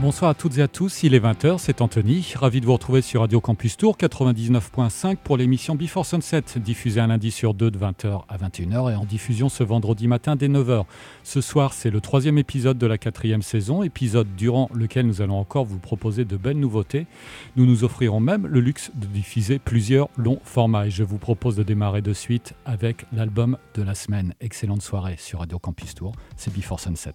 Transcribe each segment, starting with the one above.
Bonsoir à toutes et à tous, il est 20h, c'est Anthony. Ravi de vous retrouver sur Radio Campus Tour 99.5 pour l'émission Before Sunset, diffusée un lundi sur deux de 20h à 21h et en diffusion ce vendredi matin dès 9h. Ce soir, c'est le troisième épisode de la quatrième saison, épisode durant lequel nous allons encore vous proposer de belles nouveautés. Nous nous offrirons même le luxe de diffuser plusieurs longs formats et je vous propose de démarrer de suite avec l'album de la semaine. Excellente soirée sur Radio Campus Tour, c'est Before Sunset.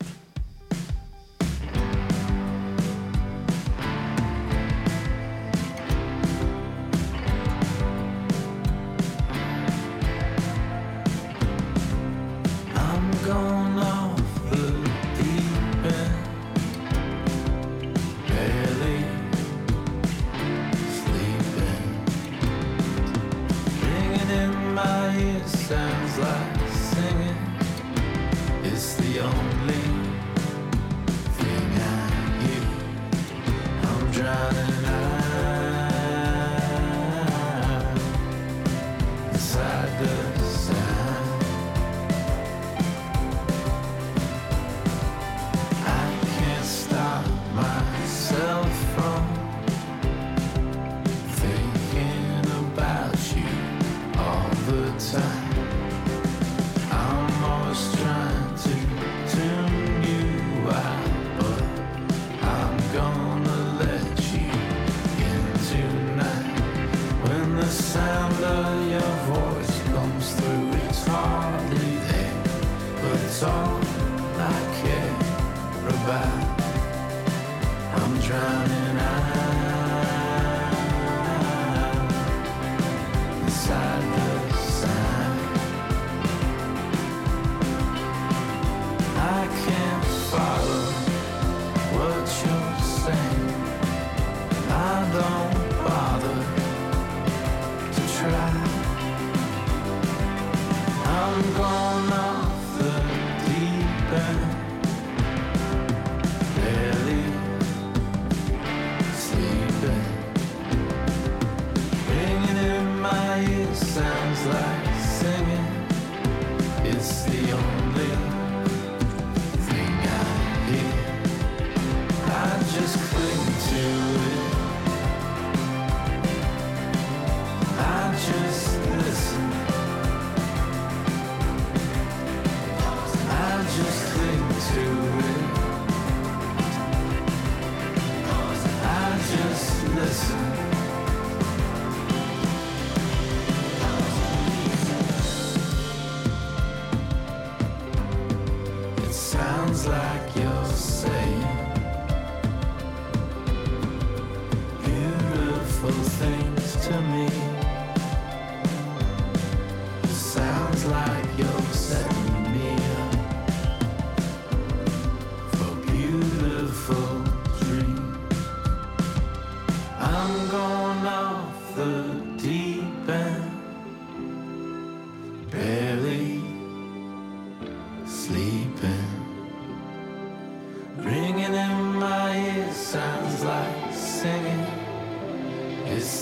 all I care about. I'm drowning out.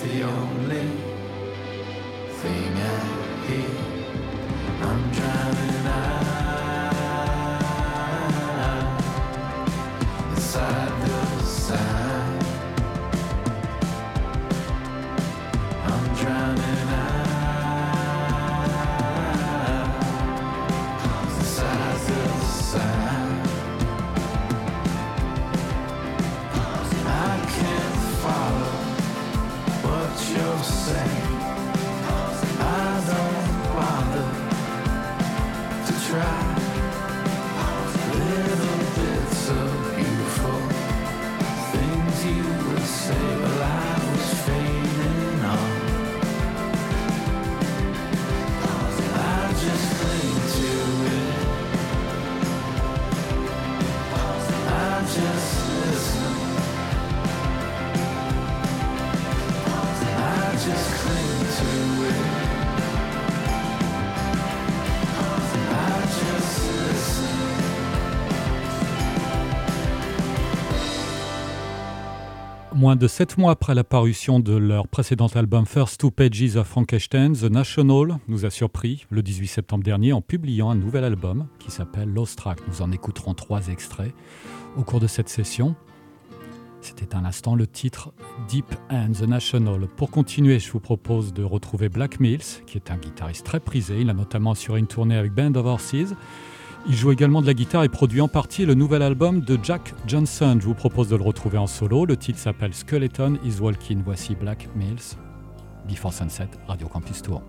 The only thing I hear. I'm driving. Moins de sept mois après la parution de leur précédent album First Two Pages of Frankenstein, The National nous a surpris le 18 septembre dernier en publiant un nouvel album qui s'appelle Lost Track. Nous en écouterons trois extraits au cours de cette session. C'était un instant le titre Deep and the National. Pour continuer, je vous propose de retrouver Black Mills, qui est un guitariste très prisé. Il a notamment assuré une tournée avec Band of Horses. Il joue également de la guitare et produit en partie le nouvel album de Jack Johnson. Je vous propose de le retrouver en solo. Le titre s'appelle Skeleton is Walking. Voici Black Mills, Before Sunset, Radio Campus Tour.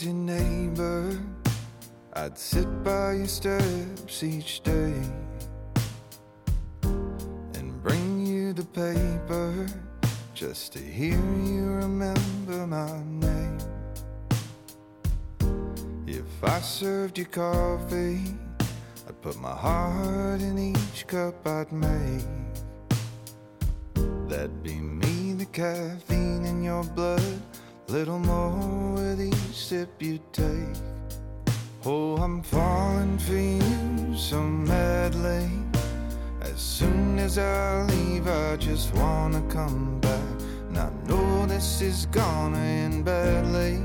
Was your neighbor, I'd sit by your steps each day and bring you the paper just to hear you remember my name. If I served you coffee, I'd put my heart in each cup I'd make. That'd be me, the caffeine in your blood, little more with each sip you take. Oh, I'm falling for you so madly. As soon as I leave, I just wanna come back. And I know this is gonna end badly.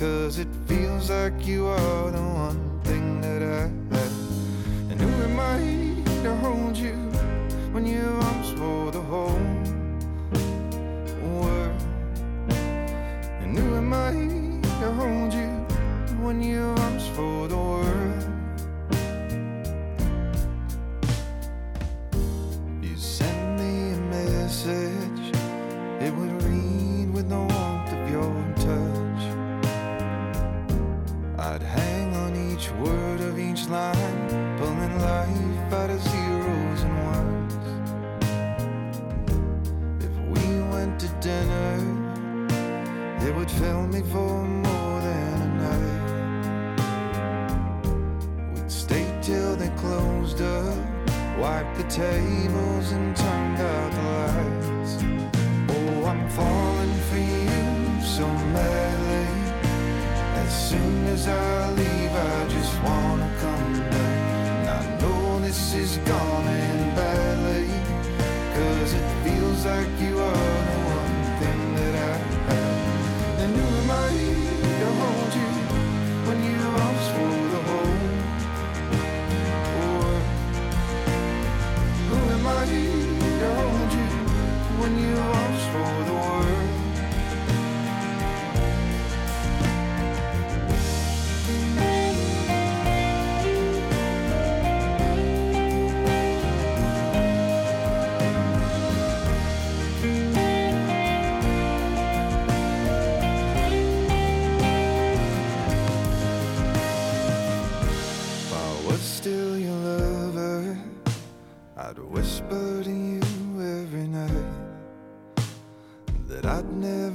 Cause it feels like you are the one thing that I have. And who am I to hold you when your arms for the whole I to hold you when your till they closed up, wiped the tables and turned out the lights. Oh, I'm falling for you so madly. As soon as I leave, I just wanna come back. And I know this is gonna end badly. Cause it feels like you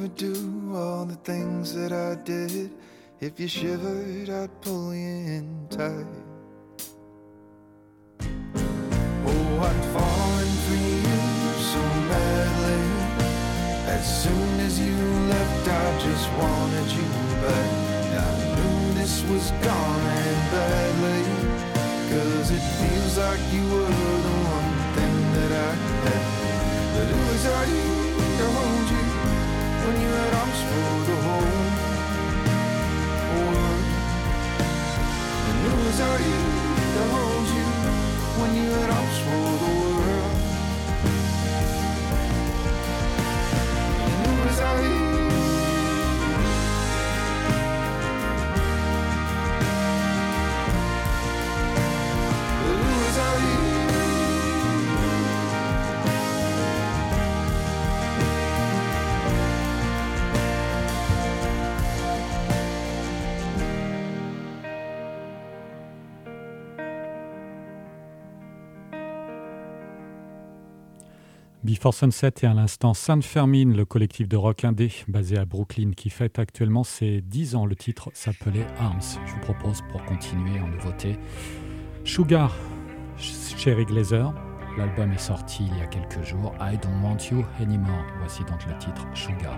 never do all the things that I did. If you shivered, I'd pull you in tight. Oh, I'd fallen for you so madly. As soon as you left, I just wanted you back. I knew this was gonna end badly. Cause it feels like you were the one thing that I had. But who was hold you when you had arms for the whole world? And who was I Et à l'instant San Fermin, le collectif de rock indé basé à Brooklyn qui fête actuellement ses 10 ans. Le titre s'appelait Arms. Je vous propose pour continuer en nouveauté Sugar, Cherry Glazer. L'album est sorti il y a quelques jours. I Don't Want You Anymore. Voici donc le titre Sugar.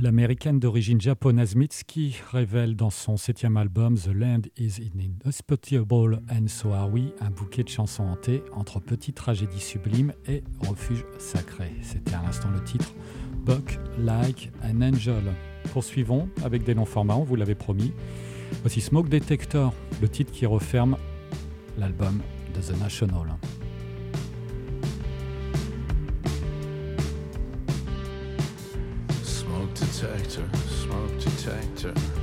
L'américaine d'origine japonaise Mitski révèle dans son septième album The Land is Inhospitable and So Are We un bouquet de chansons hantées entre petites tragédies sublimes et refuges sacrés. C'était à l'instant le titre Buck Like an Angel. Poursuivons avec des noms formats, vous l'avait promis. Voici Smoke Detector, le titre qui referme l'album de The National. Smoke detector.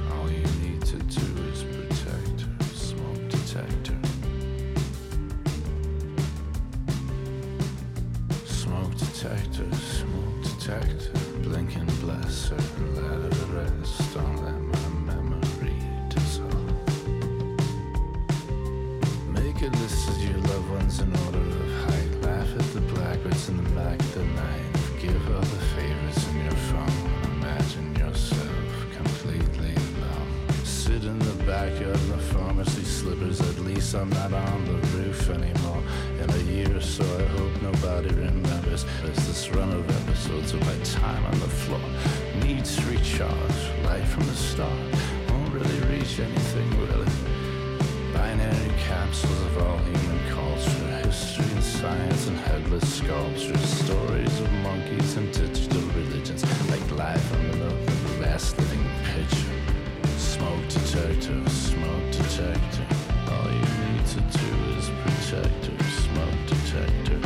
I'm not on the roof anymore. In a year or so, I hope nobody remembers. There's this run of episodes of my time on the floor. Needs recharge, light from the start. Won't really reach anything really. Binary capsules of all human culture, history and science and headless sculptures, stories of monkeys and digital religions, like life on the last living picture. Smoke detector, smoke detector. Her. Smoke detector.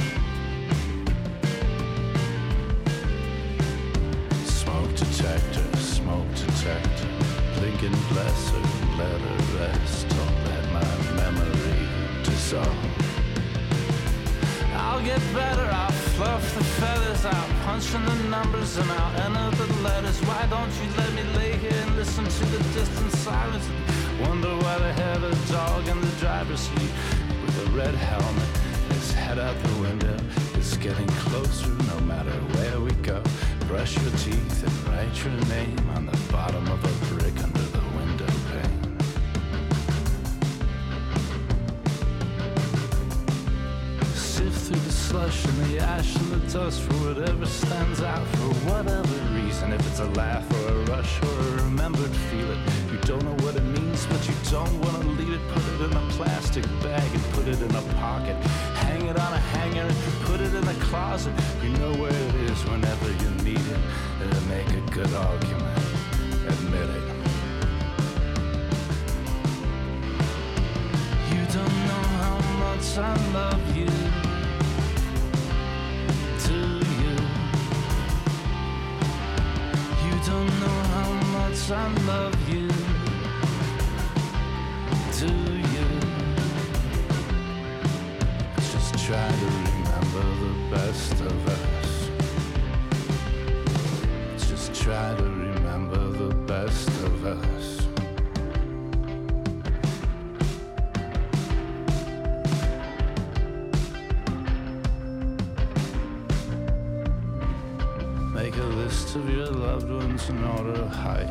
Smoke detector, smoke detector. Let her rest. Don't let my memory dissolve. I'll get better, I'll fluff the feathers out, punching the numbers and I'll enter the letters. Why Brush your teeth and write your name on the bottom of a brick under the window pane. Sift through the slush and the ash and the dust for whatever stands out for whatever reason. If it's a laugh or a rush or a remembered feeling, you don't know what it means, but you don't want to leave it. Put it in a plastic bag and put it in a pocket. It on a hanger and put it in a closet. You know where it is whenever you need it. It'll make a good argument. Admit it. You don't know how much I love you. Do you? You don't know how much I love you. Of your loved ones in order of height.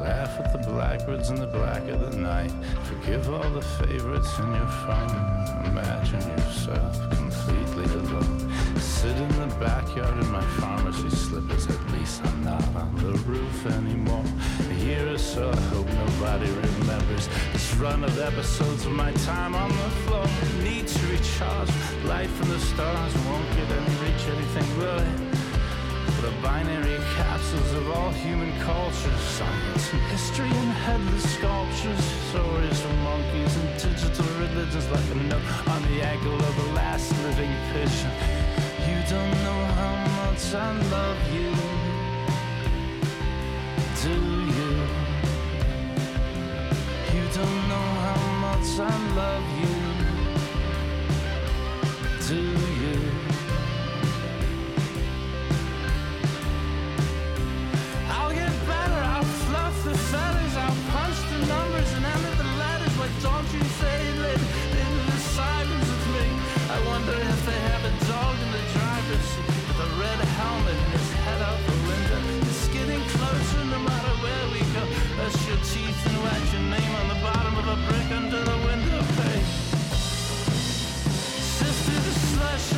Laugh at the blackbirds in the black of the night. Forgive all the favorites in your phone. Imagine yourself completely alone. Sit in the backyard in my pharmacy slippers. At least I'm not on the roof anymore. A year or so, I hope nobody remembers this run of episodes of my time on the floor. Need to recharge. Light from the stars won't get any reach anything really. Binary capsules of all human cultures, science and history and headless sculptures, stories from monkeys and digital religions like a note on the ankle of the last living pigeon. You don't know how much I love you, do you? You don't know how much I love you, do you? Don't you into the me? I wonder if they have a dog in the driver's seat with a red helmet and his head out the window. It's getting closer no matter where we go. Brush your teeth and write your name on the bottom of a brick under the window pane. The slush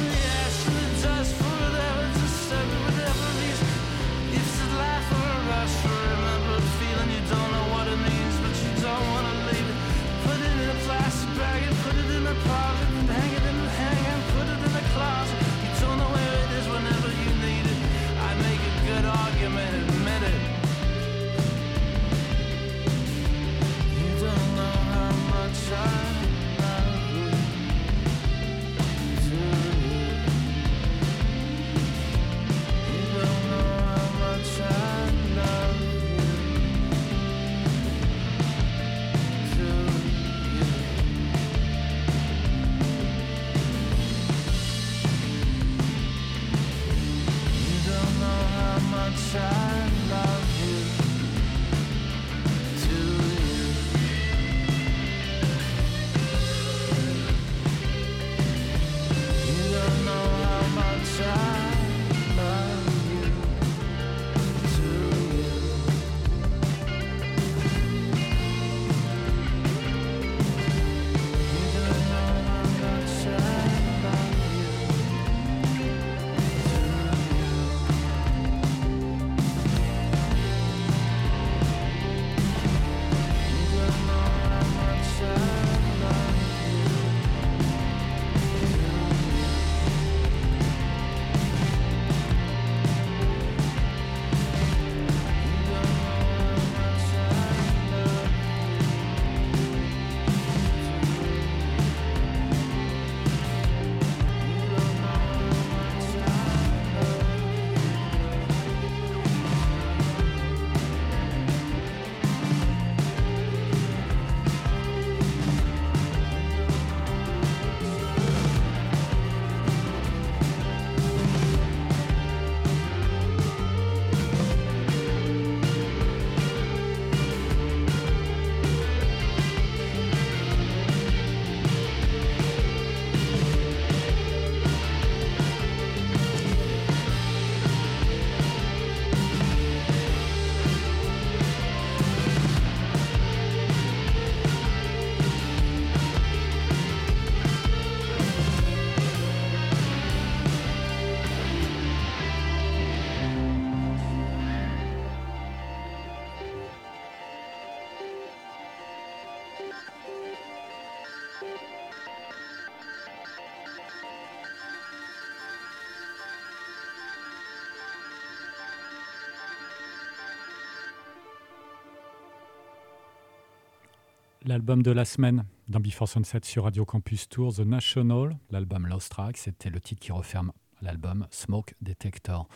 L'album de la semaine dans Before Sunset sur Radio Campus Tour, The National, l'album Lost Track, c'était le titre qui referme l'album Smoke Detector.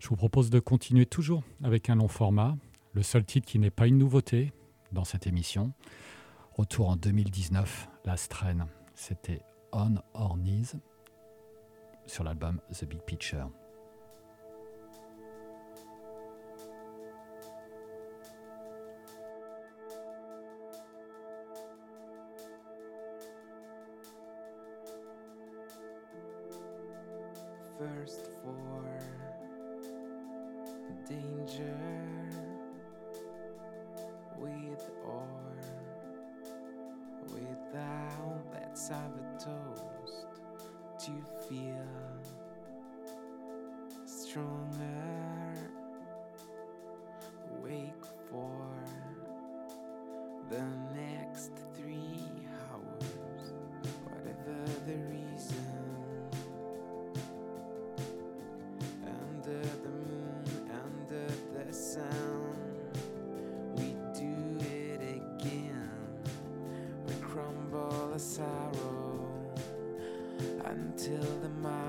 Je vous propose de continuer toujours avec un long format, le seul titre qui n'est pas une nouveauté dans cette émission. Retour en 2019, la strain, c'était On Our Knees sur l'album The Big Picture. Until tomorrow.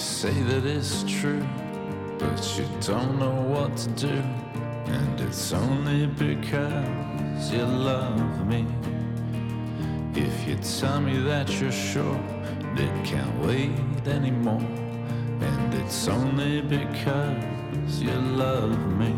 Say that it's true, but you don't know what to do, and it's only because you love me. If you tell me that you're sure that can't wait anymore, and it's only because you love me.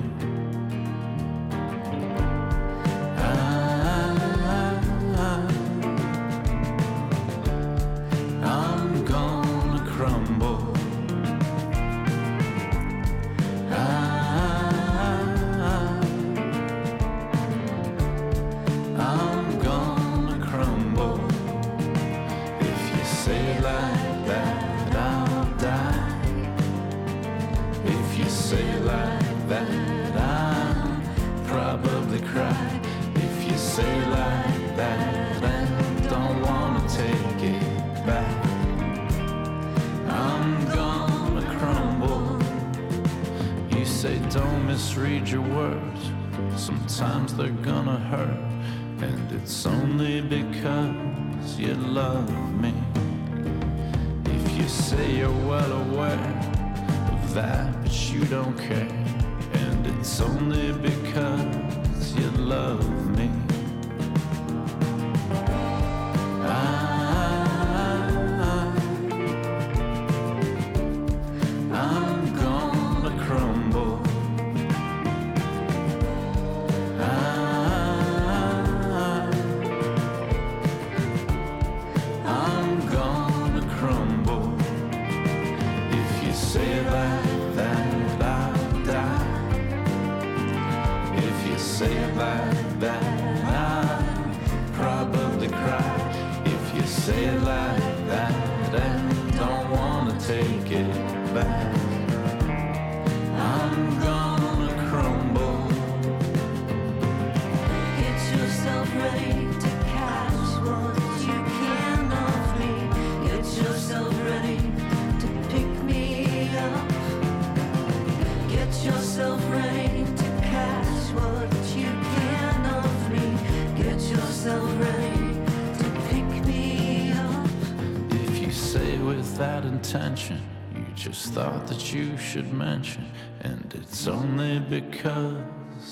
Should mention, and it's only because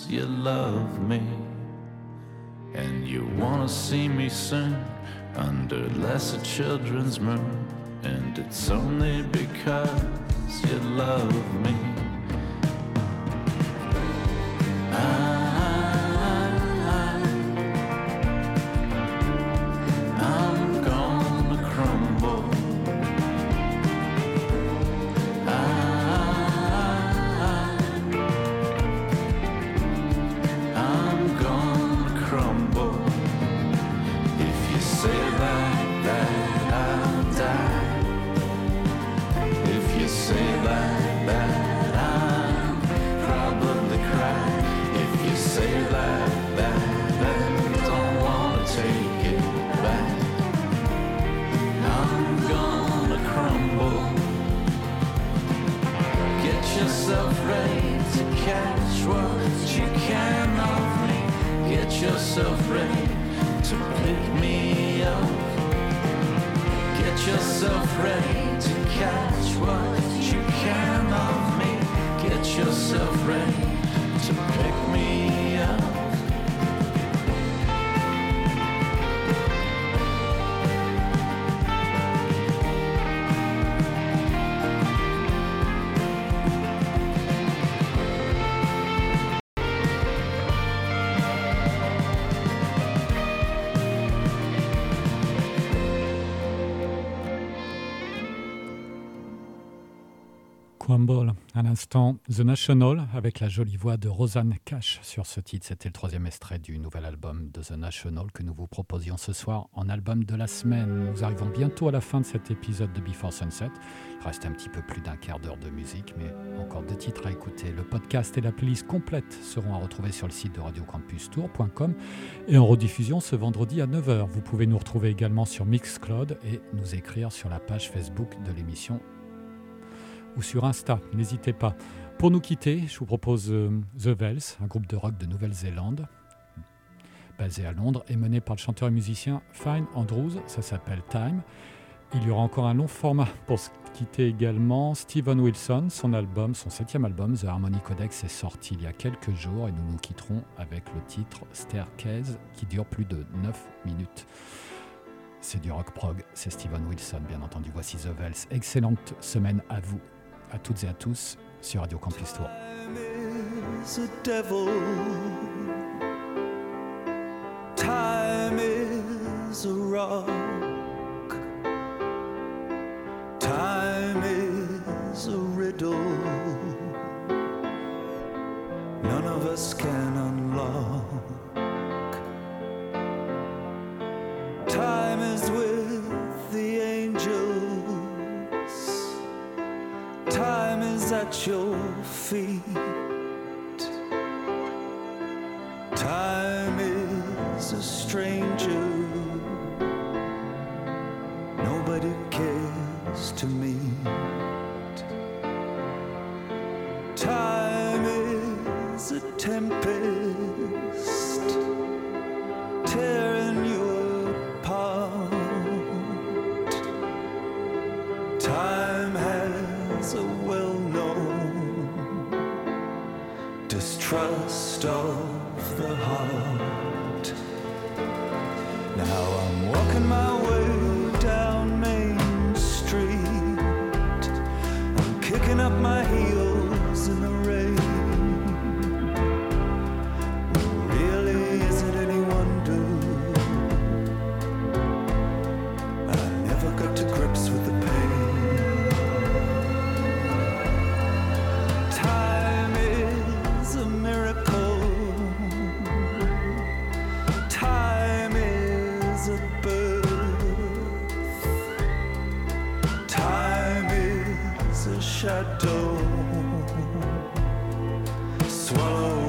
you love me. And you wanna see me soon under lesser children's moon, and it's only because you love me. L'instant The National, avec la jolie voix de Rosanne Cash sur ce titre. C'était le troisième extrait du nouvel album de The National que nous vous proposions ce soir en album de la semaine. Nous arrivons bientôt à la fin de cet épisode de Before Sunset. Il reste un petit peu plus d'un quart d'heure de musique, mais encore deux titres à écouter. Le podcast et la playlist complète seront à retrouver sur le site de radiocampustour.com et en rediffusion ce vendredi à 9h. Vous pouvez nous retrouver également sur Mixcloud et nous écrire sur la page Facebook de l'émission ou sur Insta, n'hésitez pas. Pour nous quitter, je vous propose euh, The Vels, un groupe de rock de Nouvelle-Zélande, basé à Londres et mené par le chanteur et musicien Fine Andrews, ça s'appelle Time. Il y aura encore un long format pour ce quitté également Steven Wilson. Son album, son septième album, The Harmony Codex, est sorti il y a quelques jours et nous nous quitterons avec le titre Staircase qui dure plus de 9 minutes. C'est du rock prog, c'est Steven Wilson, bien entendu. Voici The Vels. Excellente semaine à vous, à toutes et à tous, sur Radio Campus Tour. Time is a rock. Time is a riddle. None of us can unlock. At your feet. Shadow. Swallowing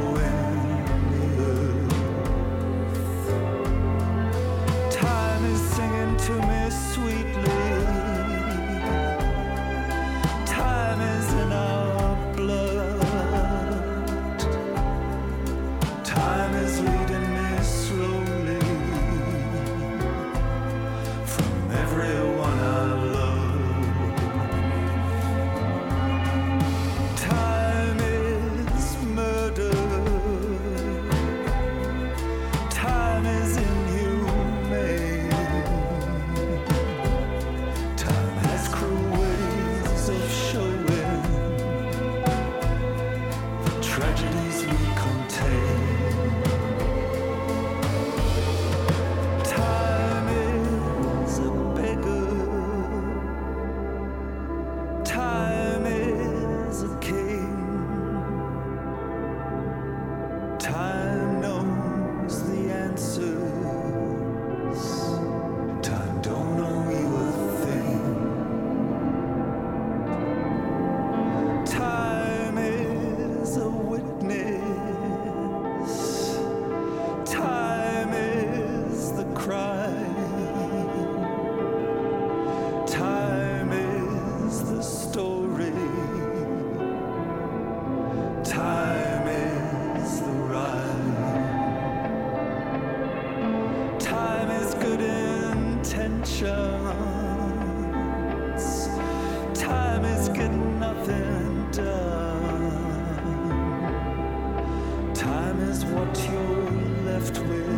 Time is what you're left with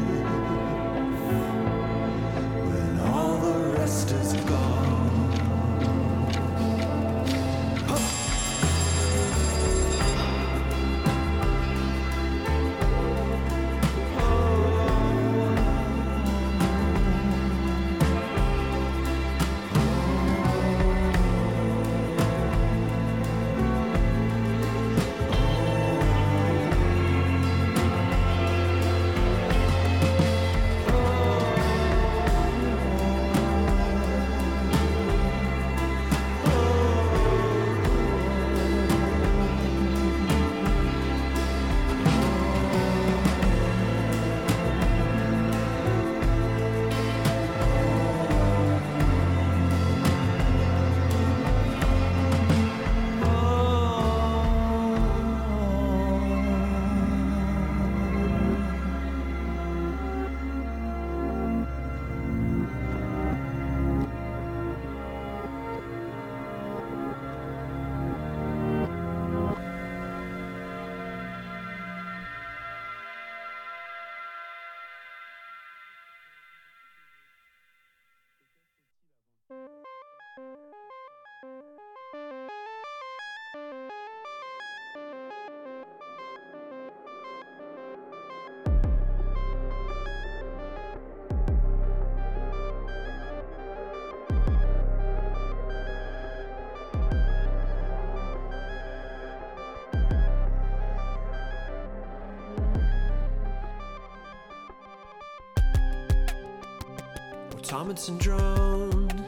Tomlinson drowned.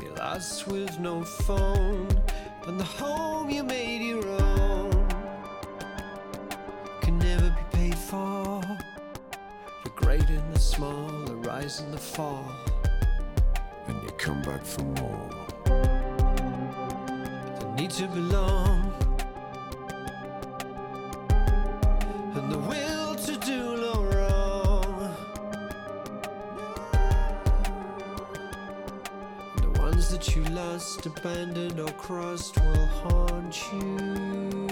You're lost with no phone, and the home you made your own can never be paid for. The great and the small, the rise and the fall. And you come back for more. the need to belong crossed will haunt you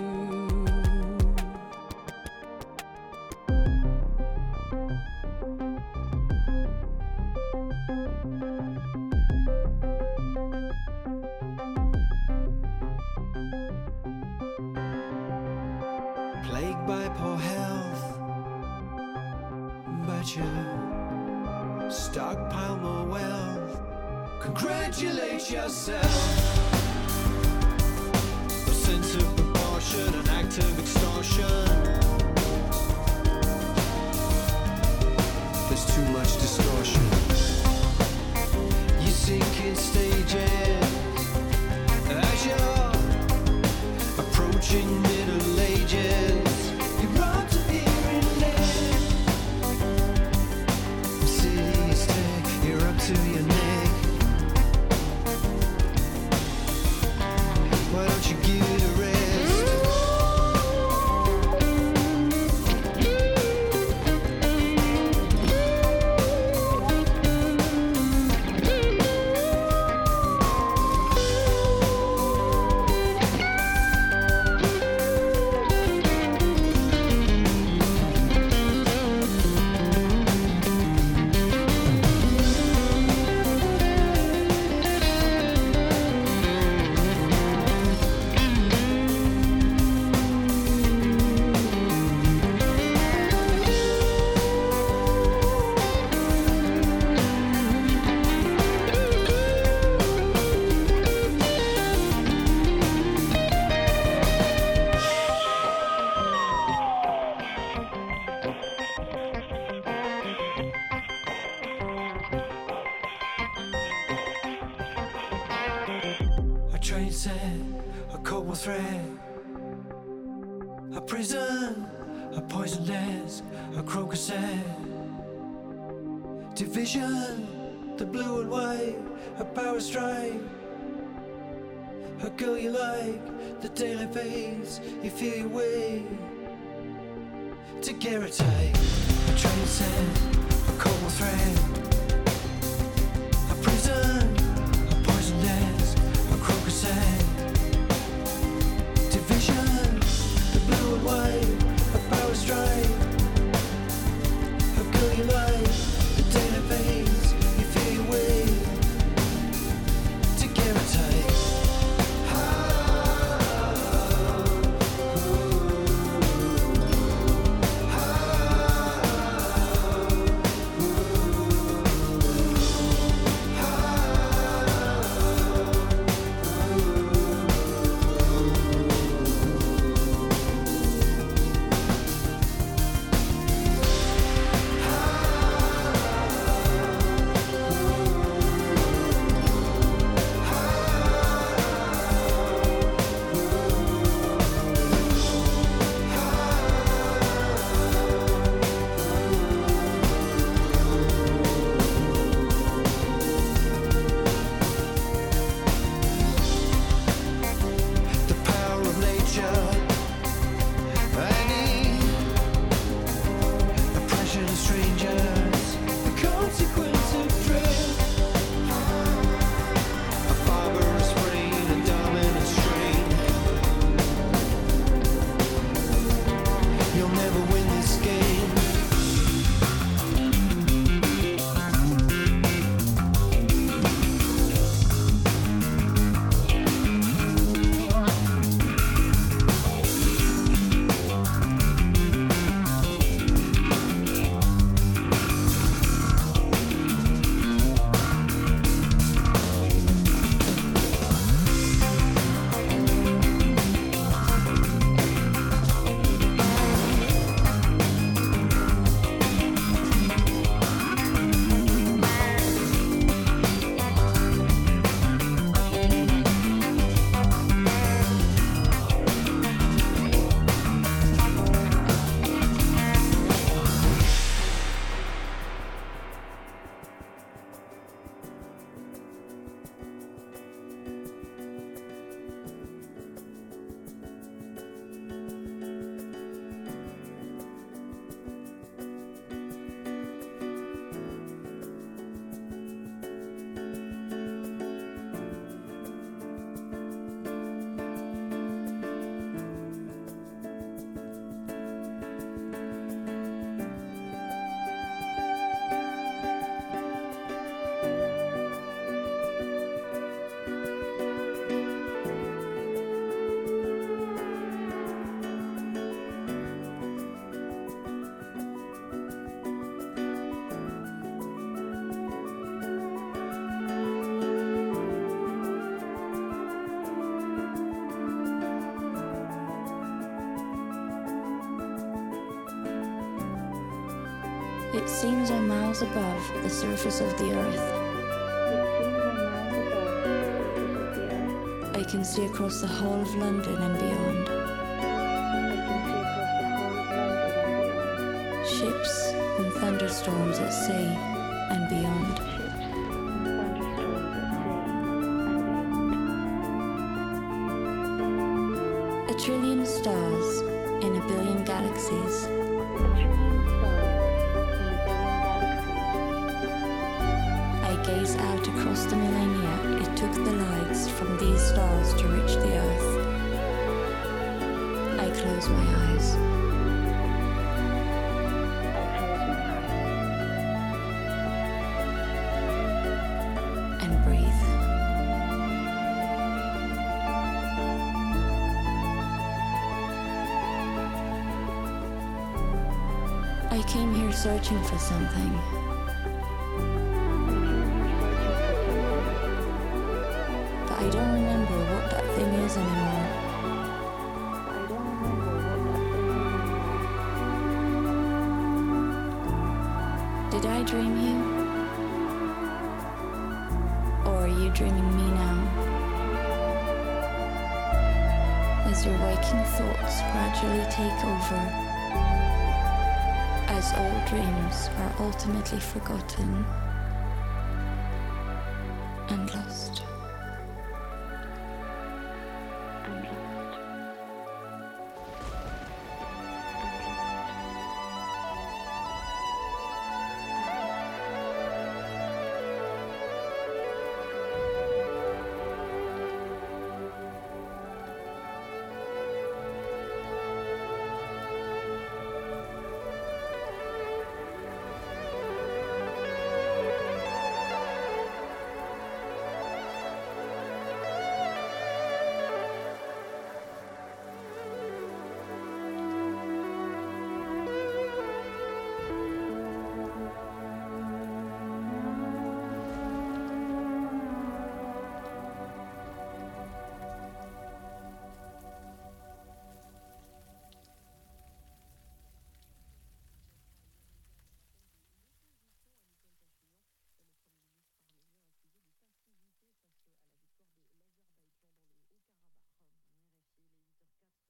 plagued by poor health. But you stockpile more wealth. Congratulate yourself. Of you feel your way. To take a It seems I'm miles above the surface of the earth. I can see across the whole of London and beyond. Ships and thunderstorms at sea and beyond. A trillion stars in a billion galaxies. I close my eyes. And breathe. I came here searching for something. But I don't remember what that thing is anymore. Dream you? Or are you dreaming me now? As your waking thoughts gradually take over, as old dreams are ultimately forgotten